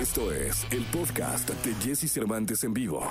Esto es el podcast de Jesse Cervantes en vivo.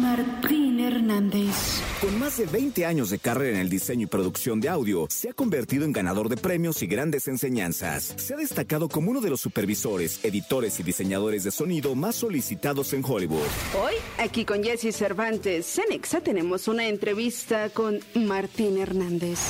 Martín Hernández. Con más de 20 años de carrera en el diseño y producción de audio, se ha convertido en ganador de premios y grandes enseñanzas. Se ha destacado como uno de los supervisores, editores y diseñadores de sonido más solicitados en Hollywood. Hoy, aquí con Jesse Cervantes, Cenexa, tenemos una entrevista con Martín Hernández.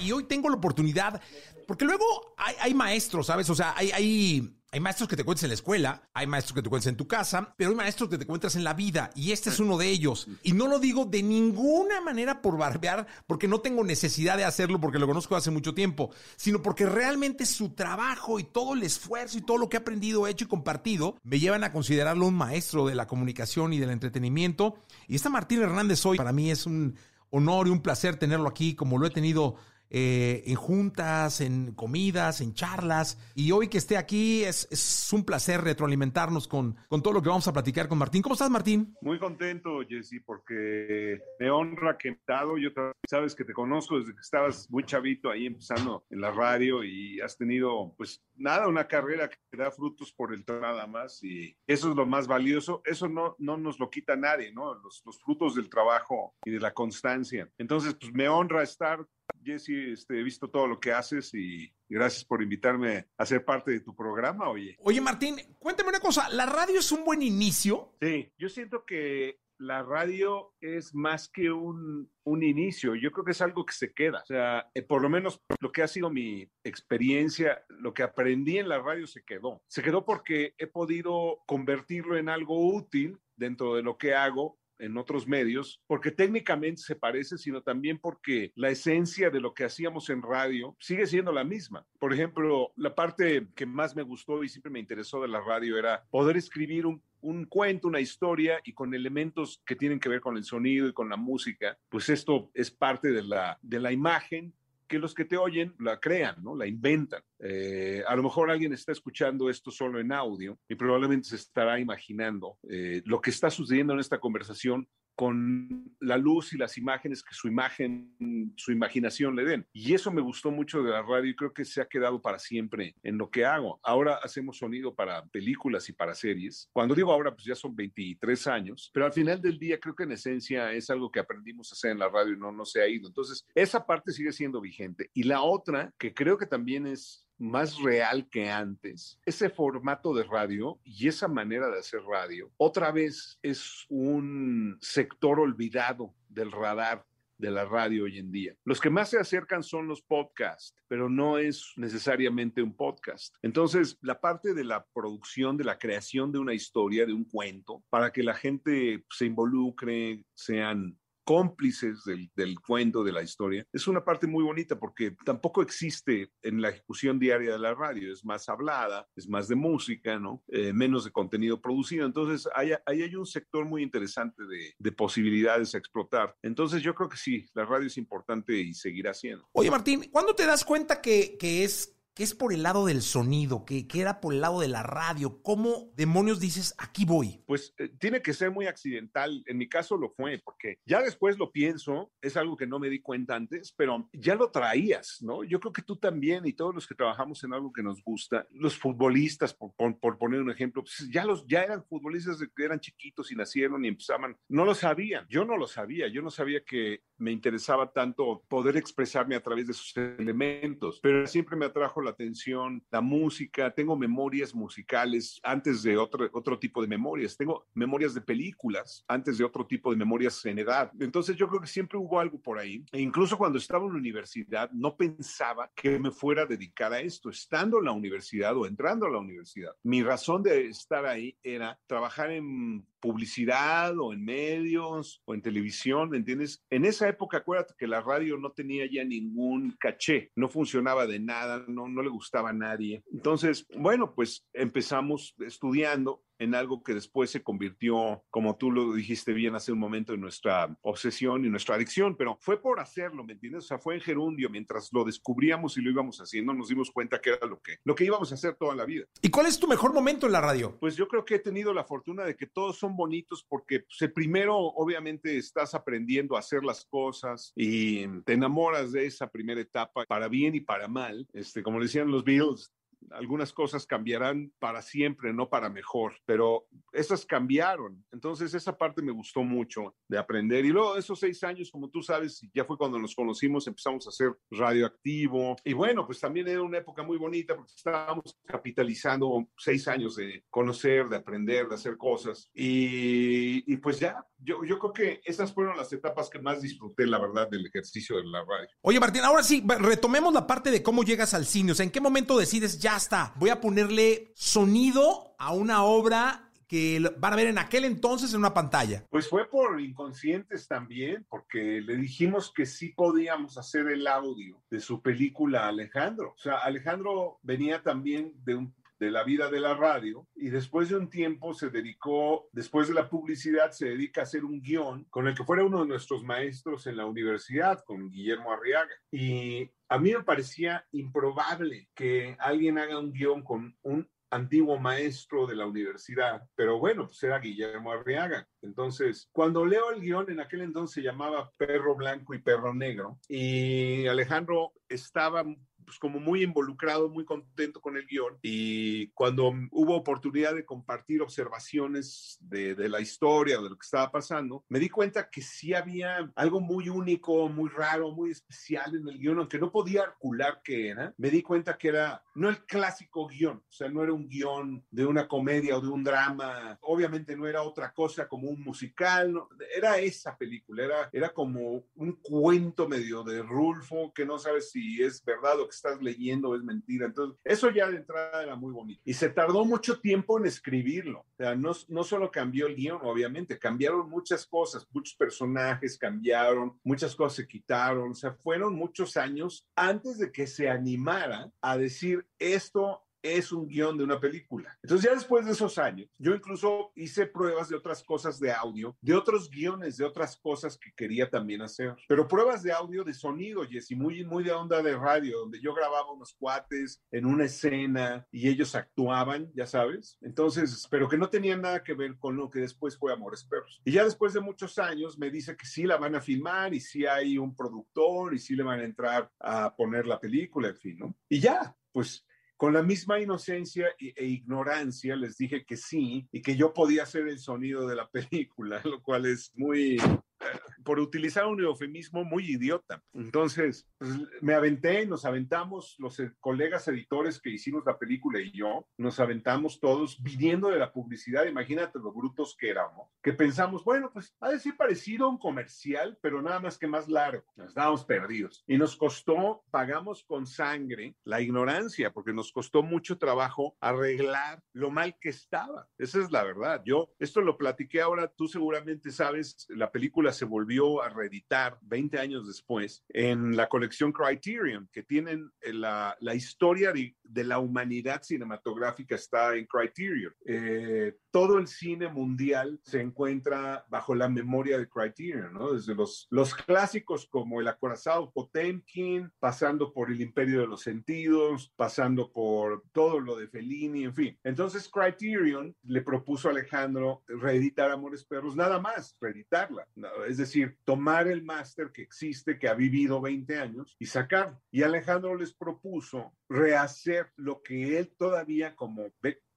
Y hoy tengo la oportunidad, porque luego hay, hay maestros, ¿sabes? O sea, hay, hay, hay maestros que te cuentas en la escuela, hay maestros que te cuentas en tu casa, pero hay maestros que te cuentas en la vida, y este es uno de ellos. Y no lo digo de ninguna manera por barbear, porque no tengo necesidad de hacerlo, porque lo conozco hace mucho tiempo, sino porque realmente su trabajo y todo el esfuerzo y todo lo que he aprendido, hecho y compartido, me llevan a considerarlo un maestro de la comunicación y del entretenimiento. Y esta Martín Hernández hoy, para mí es un honor y un placer tenerlo aquí, como lo he tenido eh, en juntas, en comidas, en charlas. Y hoy que esté aquí es, es, un placer retroalimentarnos con, con todo lo que vamos a platicar con Martín. ¿Cómo estás, Martín? Muy contento, Jesse, porque me honra que he dado. Yo sabes que te conozco desde que estabas muy chavito ahí empezando en la radio y has tenido, pues nada, una carrera que da frutos por el nada más. Y eso es lo más valioso. Eso no, no nos lo quita nadie, ¿no? Los, los frutos del trabajo y de la constancia. Entonces, pues me honra estar Jesse, este, he visto todo lo que haces y gracias por invitarme a ser parte de tu programa, oye. Oye, Martín, cuéntame una cosa, ¿la radio es un buen inicio? Sí, yo siento que la radio es más que un, un, inicio, yo creo que es algo que se queda. O sea, eh, por lo menos lo que ha sido mi experiencia, lo que aprendí en la radio se quedó. Se quedó porque he podido convertirlo en algo útil dentro de lo que hago en otros medios, porque técnicamente se parece, sino también porque la esencia de lo que hacíamos en radio sigue siendo la misma. Por ejemplo, la parte que más me gustó y siempre me interesó de la radio era poder escribir un, un cuento, una historia y con elementos que tienen que ver con el sonido y con la música, pues esto es parte de la, de la imagen que los que te oyen la crean, ¿no? La inventan. Eh, a lo mejor alguien está escuchando esto solo en audio y probablemente se estará imaginando eh, lo que está sucediendo en esta conversación con la luz y las imágenes que su imagen, su imaginación le den. Y eso me gustó mucho de la radio y creo que se ha quedado para siempre en lo que hago. Ahora hacemos sonido para películas y para series. Cuando digo ahora, pues ya son 23 años, pero al final del día creo que en esencia es algo que aprendimos a hacer en la radio y no, no se ha ido. Entonces, esa parte sigue siendo vigente. Y la otra, que creo que también es más real que antes. Ese formato de radio y esa manera de hacer radio, otra vez es un sector olvidado del radar de la radio hoy en día. Los que más se acercan son los podcasts, pero no es necesariamente un podcast. Entonces, la parte de la producción, de la creación de una historia, de un cuento, para que la gente se involucre, sean cómplices del, cuento, de la historia, es una parte muy bonita porque tampoco existe en la ejecución diaria de la radio, es más hablada, es más de música, ¿no? Eh, menos de contenido producido. Entonces, ahí, ahí hay un sector muy interesante de, de, posibilidades a explotar. Entonces, yo creo que sí, la radio es importante y seguirá siendo. Oye, Martín, ¿cuándo te das cuenta que, que es que es por el lado del sonido, que, que, era por el lado de la radio. ¿Cómo demonios dices, aquí voy? Pues eh, tiene que ser muy accidental. En mi caso lo fue, porque ya después lo pienso, es algo que no me di cuenta antes, pero ya lo traías, ¿no? Yo creo que tú también y todos los que trabajamos en algo que nos gusta, los futbolistas, por, por, poner un ejemplo, pues ya, los, ya eran futbolistas que eran chiquitos y nacieron y empezaban, no lo sabían, yo no lo sabía, yo no sabía que me interesaba tanto poder expresarme a través de sus elementos, pero siempre me atrajo la atención, la música, tengo memorias musicales antes de otro, otro tipo de memorias, tengo memorias de películas antes de otro tipo de memorias en edad. Entonces yo creo que siempre hubo algo por ahí. E incluso cuando estaba en la universidad no pensaba que me fuera a dedicar a esto, estando en la universidad o entrando a la universidad. Mi razón de estar ahí era trabajar en publicidad o en medios o en televisión, ¿me entiendes? En esa época, acuérdate que la radio no tenía ya ningún caché, no funcionaba de nada, no, no le gustaba a nadie. Entonces, bueno, pues empezamos estudiando en algo que después se convirtió, como tú lo dijiste bien hace un momento, en nuestra obsesión y nuestra adicción, pero fue por hacerlo, ¿me entiendes? O sea, fue en gerundio, mientras lo descubríamos y lo íbamos haciendo, nos dimos cuenta que era lo que, lo que íbamos a hacer toda la vida. ¿Y cuál es tu mejor momento en la radio? Pues yo creo que he tenido la fortuna de que todos son bonitos porque pues, el primero, obviamente, estás aprendiendo a hacer las cosas y te enamoras de esa primera etapa, para bien y para mal. Este, como decían los Beatles, algunas cosas cambiarán para siempre, no para mejor, pero esas cambiaron. Entonces, esa parte me gustó mucho de aprender. Y luego, esos seis años, como tú sabes, ya fue cuando nos conocimos, empezamos a hacer radioactivo. Y bueno, pues también era una época muy bonita porque estábamos capitalizando seis años de conocer, de aprender, de hacer cosas. Y, y pues ya, yo, yo creo que esas fueron las etapas que más disfruté, la verdad, del ejercicio de la radio. Oye, Martín, ahora sí, retomemos la parte de cómo llegas al cine. O sea, ¿en qué momento decides, ya está, voy a ponerle sonido a una obra que van a ver en aquel entonces en una pantalla? Pues fue por inconscientes también, porque le dijimos que sí podíamos hacer el audio de su película Alejandro. O sea, Alejandro venía también de un de la vida de la radio y después de un tiempo se dedicó, después de la publicidad, se dedica a hacer un guion con el que fuera uno de nuestros maestros en la universidad, con Guillermo Arriaga. Y a mí me parecía improbable que alguien haga un guion con un antiguo maestro de la universidad, pero bueno, pues era Guillermo Arriaga. Entonces, cuando leo el guion, en aquel entonces se llamaba Perro Blanco y Perro Negro, y Alejandro estaba pues como muy involucrado, muy contento con el guion. Y cuando hubo oportunidad de compartir observaciones de, de, la historia, de lo que estaba pasando, me di cuenta que sí había algo muy único, muy raro, muy especial en el guion, aunque no podía articular qué era. Me di cuenta que era no el clásico guion, o sea, no era un guion de una comedia o de un drama, obviamente no era otra cosa como un musical, no, era esa película, era, era como un cuento medio de Rulfo que no sabes si es verdad o que estás leyendo es mentira. Entonces, eso ya de entrada era muy bonito. Y se tardó mucho tiempo en escribirlo. O sea, no, no solo cambió el guion, obviamente, cambiaron muchas cosas, muchos personajes cambiaron, muchas cosas se quitaron. O sea, fueron muchos años antes de que se animara a decir esto es un guion de una película. Entonces ya después de esos años, yo incluso hice pruebas de otras cosas de audio, de otros guiones, de otras cosas que quería también hacer, pero pruebas de audio de sonido, Jessy, muy, muy de onda de radio, donde yo grababa unos cuates en una escena y ellos actuaban, ya sabes. Entonces, pero que no tenía nada que ver con lo que después fue Amores Perros. Y ya después de muchos años me dice que sí la van a filmar y sí hay un productor y sí le van a entrar a poner la película, en fin, ¿no? Y ya, pues con la misma inocencia e ignorancia les dije que sí y que yo podía hacer el sonido de la película, lo cual es muy por utilizar un eufemismo muy idiota. Entonces, pues, me aventé, nos aventamos, los eh, colegas editores que hicimos la película y yo, nos aventamos todos viniendo de la publicidad, imagínate lo brutos que éramos, que pensamos, bueno, pues ha de ser parecido a un comercial, pero nada más que más largo, nos estábamos perdidos. Y nos costó, pagamos con sangre la ignorancia, porque nos costó mucho trabajo arreglar lo mal que estaba. Esa es la verdad. Yo, esto lo platiqué ahora, tú seguramente sabes, la película se volvió a reeditar 20 años después en la colección Criterion, que tienen eh, la, la historia de, de, la humanidad cinematográfica está en Criterion. Eh, todo el cine mundial se encuentra bajo la memoria de Criterion, ¿no? Desde los, los clásicos como El acorazado Potemkin, pasando por El imperio de los sentidos, pasando por todo lo de Fellini, en fin. Entonces Criterion le propuso a Alejandro reeditar Amores Perros, nada más, reeditarla es tomar el máster que existe, que ha vivido 20 años y sacarlo. Y Alejandro les propuso rehacer lo que él todavía como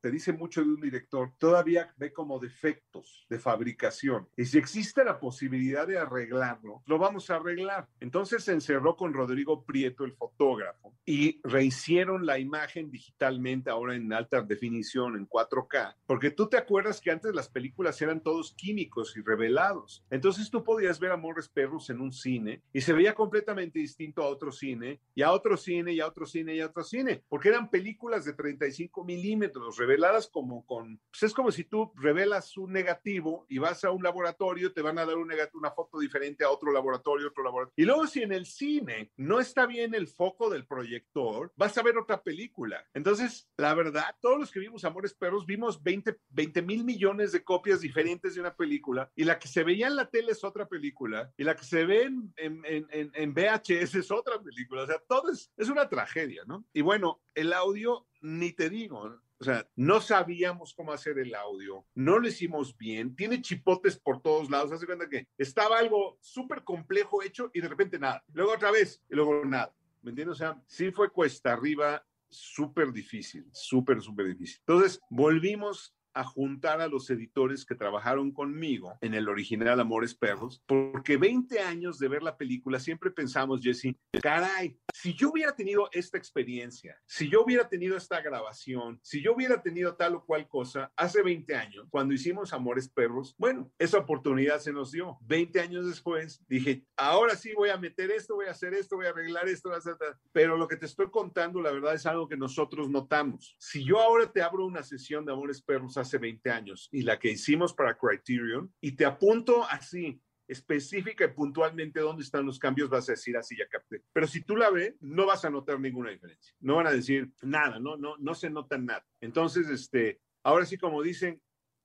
te dice mucho de un director, todavía ve como defectos de fabricación. Y si existe la posibilidad de arreglarlo, lo vamos a arreglar. Entonces se encerró con Rodrigo Prieto, el fotógrafo, y rehicieron la imagen digitalmente, ahora en alta definición, en 4K, porque tú te acuerdas que antes las películas eran todos químicos y revelados. Entonces tú podías ver Amores Perros en un cine y se veía completamente distinto a otro cine, y a otro cine, y a otro cine, y a otro cine, porque eran películas de 35 milímetros reveladas como con, pues es como si tú revelas un negativo y vas a un laboratorio, te van a dar un negativo, una foto diferente a otro laboratorio, otro laboratorio. Y luego si en el cine no está bien el foco del proyector, vas a ver otra película. Entonces, la verdad, todos los que vimos Amores Perros vimos 20, 20 mil millones de copias diferentes de una película y la que se veía en la tele es otra película y la que se ve en, en, en, en VHS es otra película. O sea, todo es, es una tragedia, ¿no? Y bueno, el audio, ni te digo, o sea, no sabíamos cómo hacer el audio, no lo hicimos bien, tiene chipotes por todos lados. Hace cuenta que estaba algo súper complejo hecho y de repente nada. Luego otra vez y luego nada. ¿Me entiendes? O sea, sí fue cuesta arriba súper difícil, súper, súper difícil. Entonces, volvimos a juntar a los editores que trabajaron conmigo en el original Amores Perros, porque 20 años de ver la película siempre pensamos, Jesse, caray, si yo hubiera tenido esta experiencia, si yo hubiera tenido esta grabación, si yo hubiera tenido tal o cual cosa hace 20 años, cuando hicimos Amores Perros, bueno, esa oportunidad se nos dio. 20 años después dije, ahora sí voy a meter esto, voy a hacer esto, voy a arreglar esto, voy a hacer pero lo que te estoy contando, la verdad es algo que nosotros notamos. Si yo ahora te abro una sesión de Amores Perros hace 20 años y la que hicimos para Criterion y te apunto así, específica y puntualmente dónde están los cambios, vas a decir así, ya capté. Pero si tú la ves, no vas a notar ninguna diferencia. No van a decir nada, no, no, no se nota nada. Entonces, este, ahora sí, como dicen,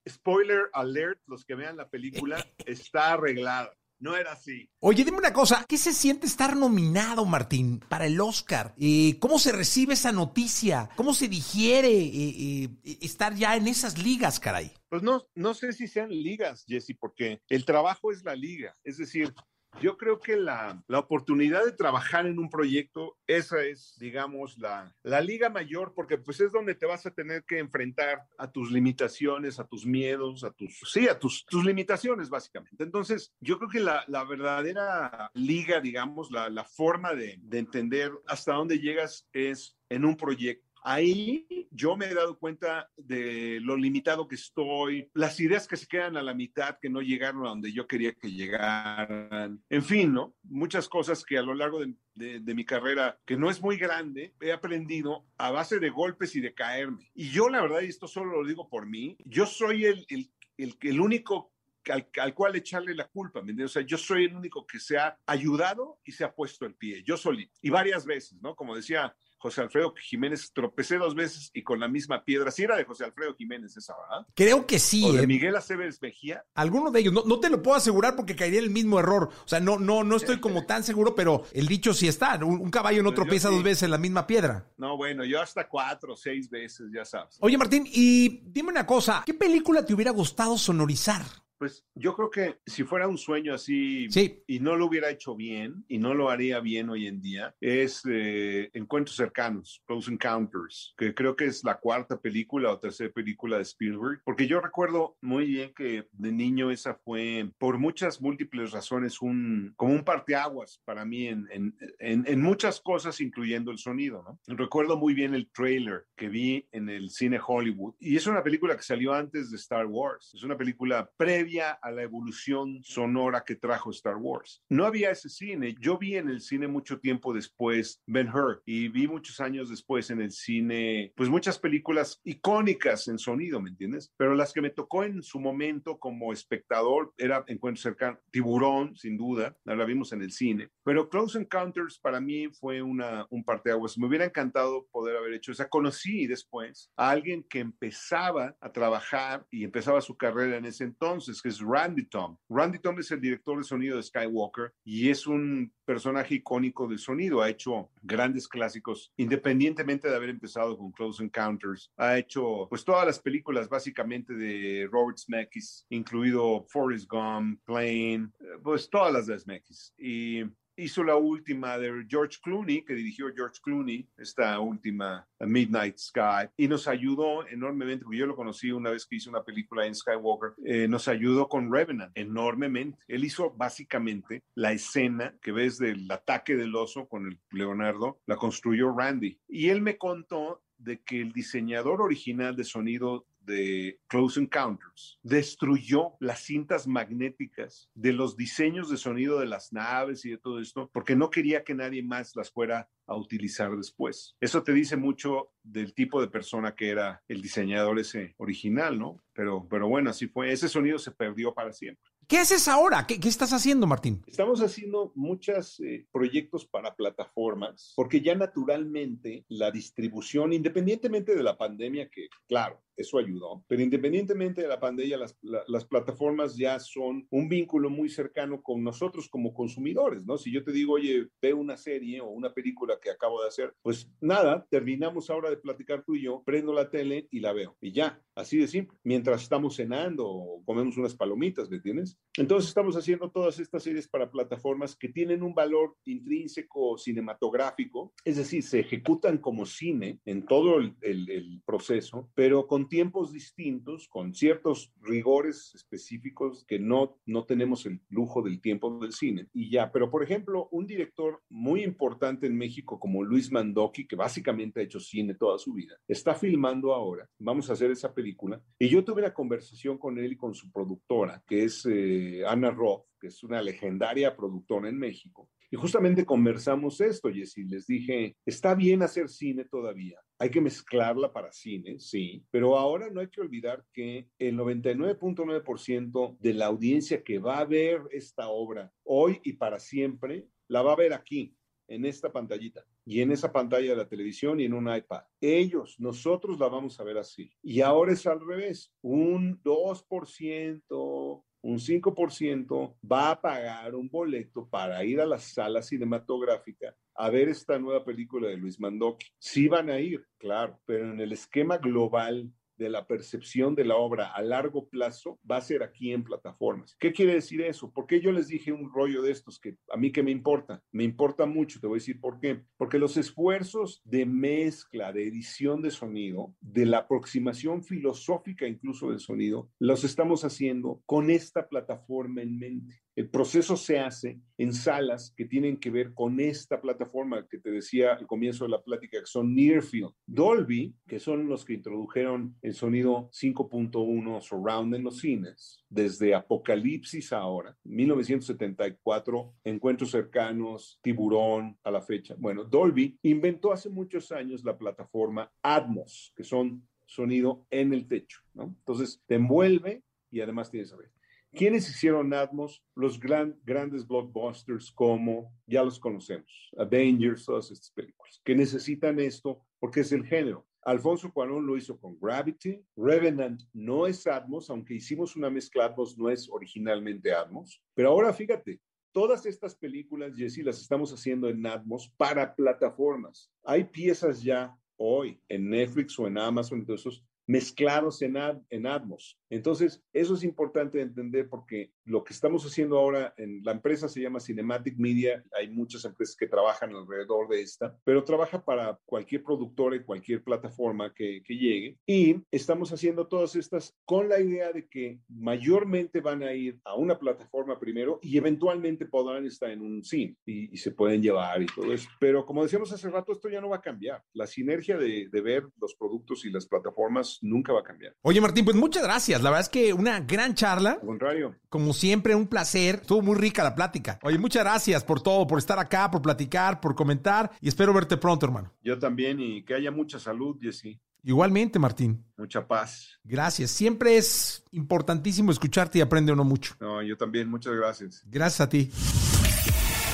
spoiler alert, los que vean la película, está arreglada. No era así. Oye, dime una cosa, ¿qué se siente estar nominado, Martín, para el Oscar? Eh, ¿Cómo se recibe esa noticia? ¿Cómo se digiere eh, eh, estar ya en esas ligas, caray? Pues no, no sé si sean ligas, Jesse, porque el trabajo es la liga. Es decir, yo creo que la, la, oportunidad de trabajar en un proyecto, esa es, digamos, la, la, liga mayor, porque pues es donde te vas a tener que enfrentar a tus limitaciones, a tus miedos, a tus, sí, a tus, tus limitaciones, básicamente. Entonces, yo creo que la, la verdadera liga, digamos, la, la forma de, de entender hasta dónde llegas es en un proyecto Ahí yo me he dado cuenta de lo limitado que estoy, las ideas que se quedan a la mitad, que no llegaron a donde yo quería que llegaran, en fin, ¿no? Muchas cosas que a lo largo de, de, mi carrera, que no es muy grande, he aprendido a base de golpes y de caerme. Y yo, la verdad, y esto solo lo digo por mí, yo soy el, el, el, el único al, al, cual echarle la culpa, ¿me entiendes? O sea, yo soy el único que se ha ayudado y se ha puesto el pie, yo solito, y varias veces, ¿no? Como decía José Alfredo Jiménez, tropecé dos veces y con la misma piedra. Sí era de José Alfredo Jiménez esa, ¿verdad? Creo que sí. O de ¿eh? Miguel Aceves Mejía. Alguno de ellos. No, no, te lo puedo asegurar porque caería el mismo error. O sea, no, no, no estoy como tan seguro, pero el dicho sí está. Un, un caballo no pues tropieza sí. dos veces en la misma piedra. No, bueno, yo hasta cuatro o seis veces, ya sabes. Oye, Martín, y dime una cosa. ¿Qué película te hubiera gustado sonorizar? Pues yo creo que si fuera un sueño así sí. y no lo hubiera hecho bien y no lo haría bien hoy en día, es eh, Encuentros Cercanos, Close Encounters, que creo que es la cuarta película o tercera película de Spielberg, porque yo recuerdo muy bien que de niño esa fue, por muchas múltiples razones, un, como un parteaguas para mí en, en, en, en muchas cosas, incluyendo el sonido. ¿no? Recuerdo muy bien el trailer que vi en el cine Hollywood y es una película que salió antes de Star Wars, es una película previa a la evolución sonora que trajo Star Wars. No había ese cine. Yo vi en el cine mucho tiempo después Ben Hur y vi muchos años después en el cine, pues muchas películas icónicas en sonido, ¿me entiendes? Pero las que me tocó en su momento como espectador era Encuentro cercano, Tiburón, sin duda, la vimos en el cine. Pero Close Encounters para mí fue una, un parteaguas. Me hubiera encantado poder haber hecho esa. Conocí después a alguien que empezaba a trabajar y empezaba su carrera en ese entonces que es Randy Tom. Randy Tom es el director de sonido de Skywalker y es un personaje icónico de sonido. Ha hecho grandes clásicos, independientemente de haber empezado con Close Encounters. Ha hecho pues todas las películas básicamente de Robert Zemeckis, incluido Forrest Gump, Plane, pues todas las de Zemeckis. Y hizo la última de George Clooney, que dirigió George Clooney, esta última Midnight Sky, y nos ayudó enormemente, porque yo lo conocí una vez que hizo una película en Skywalker, eh, nos ayudó con Revenant enormemente. Él hizo básicamente la escena que ves del ataque del oso con el Leonardo, la construyó Randy. Y él me contó de que el diseñador original de sonido de Close Encounters destruyó las cintas magnéticas de los diseños de sonido de las naves y de todo esto porque no quería que nadie más las fuera a utilizar después. Eso te dice mucho del tipo de persona que era el diseñador ese original, ¿no? Pero, pero bueno, así fue. Ese sonido se perdió para siempre. ¿Qué haces ahora? ¿Qué, qué estás haciendo, Martín? Estamos haciendo muchos eh, proyectos para plataformas, porque ya naturalmente la distribución, independientemente de la pandemia, que claro, eso ayudó. Pero independientemente de la pandemia, las, las plataformas ya son un vínculo muy cercano con nosotros como consumidores, ¿no? Si yo te digo, oye, ve una serie o una película que acabo de hacer, pues nada, terminamos ahora de platicar tú y yo, prendo la tele y la veo. Y ya, así de simple. Mientras estamos cenando o comemos unas palomitas, ¿me entiendes? Entonces estamos haciendo todas estas series para plataformas que tienen un valor intrínseco cinematográfico, es decir, se ejecutan como cine en todo el, el, proceso, pero con tiempos distintos, con ciertos rigores específicos que no, no tenemos el lujo del tiempo del cine. Y ya, pero por ejemplo, un director muy importante en México como Luis Mandoki, que básicamente ha hecho cine toda su vida, está filmando ahora, vamos a hacer esa película, y yo tuve una conversación con él y con su productora, que es eh, Ana Roth, que es una legendaria productora en México. Y justamente conversamos esto, Jessy. Les dije, está bien hacer cine todavía. Hay que mezclarla para cine, sí. Pero ahora no hay que olvidar que el 99.9% de la audiencia que va a ver esta obra hoy y para siempre, la va a ver aquí, en esta pantallita y en esa pantalla de la televisión y en un iPad. Ellos, nosotros la vamos a ver así. Y ahora es al revés. Un 2%, un 5% va a pagar un boleto para ir a la sala cinematográfica a ver esta nueva película de Luis Mandoki. Sí van a ir, claro, pero en el esquema global de la percepción de la obra a largo plazo va a ser aquí en plataformas. ¿Qué quiere decir eso? Porque yo les dije un rollo de estos que a mí que me importa? Me importa mucho, te voy a decir por qué. Porque los esfuerzos de mezcla, de edición de sonido, de la aproximación filosófica incluso del sonido, los estamos haciendo con esta plataforma en mente. El proceso se hace en salas que tienen que ver con esta plataforma que te decía al comienzo de la plática, que son Nearfield. Dolby, que son los que introdujeron el sonido 5.1 surround en los cines, desde Apocalipsis ahora, 1974, Encuentros cercanos, Tiburón a la fecha. Bueno, Dolby inventó hace muchos años la plataforma Atmos, que son sonido en el techo, ¿no? Entonces, te envuelve y además tienes a ver. ¿Quiénes hicieron Atmos? Los grandes blockbusters como, ya los conocemos, Avengers, todas estas películas, que necesitan esto porque es el género. Alfonso Cuarón lo hizo con Gravity. Revenant no es Atmos, aunque hicimos una mezcla Atmos, no es originalmente Atmos. Pero ahora fíjate, todas estas películas, Jesse, las estamos haciendo en Atmos para plataformas. Hay piezas ya hoy en Netflix o en Amazon, entonces mezclados en, en Atmos. Entonces, eso es importante entender porque lo que estamos haciendo ahora en la empresa se llama Cinematic Media, hay muchas empresas que trabajan alrededor de esta, pero trabaja para cualquier productor y cualquier plataforma que, que llegue. Y estamos haciendo todas estas con la idea de que mayormente van a ir a una plataforma primero y eventualmente podrán estar en un cine y, se pueden llevar y todo eso. Pero como decíamos hace rato, esto ya no va a cambiar. La sinergia de, de ver los productos y las plataformas nunca va a cambiar. Oye, Martín, pues muchas gracias. La verdad es que una gran charla. Al contrario. Como siempre, un placer. Estuvo muy rica la plática. Oye, muchas gracias por todo, por estar acá, por platicar, por comentar y espero verte pronto, hermano. Yo también y que haya mucha salud, Jesse. Igualmente, Martín. Mucha paz. Gracias. Siempre es importantísimo escucharte y aprende uno mucho. No, yo también. Muchas gracias. Gracias a ti.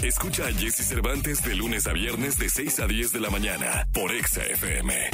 Escucha a Jesse Cervantes de lunes a viernes de 6 a 10 de la mañana por Exa FM.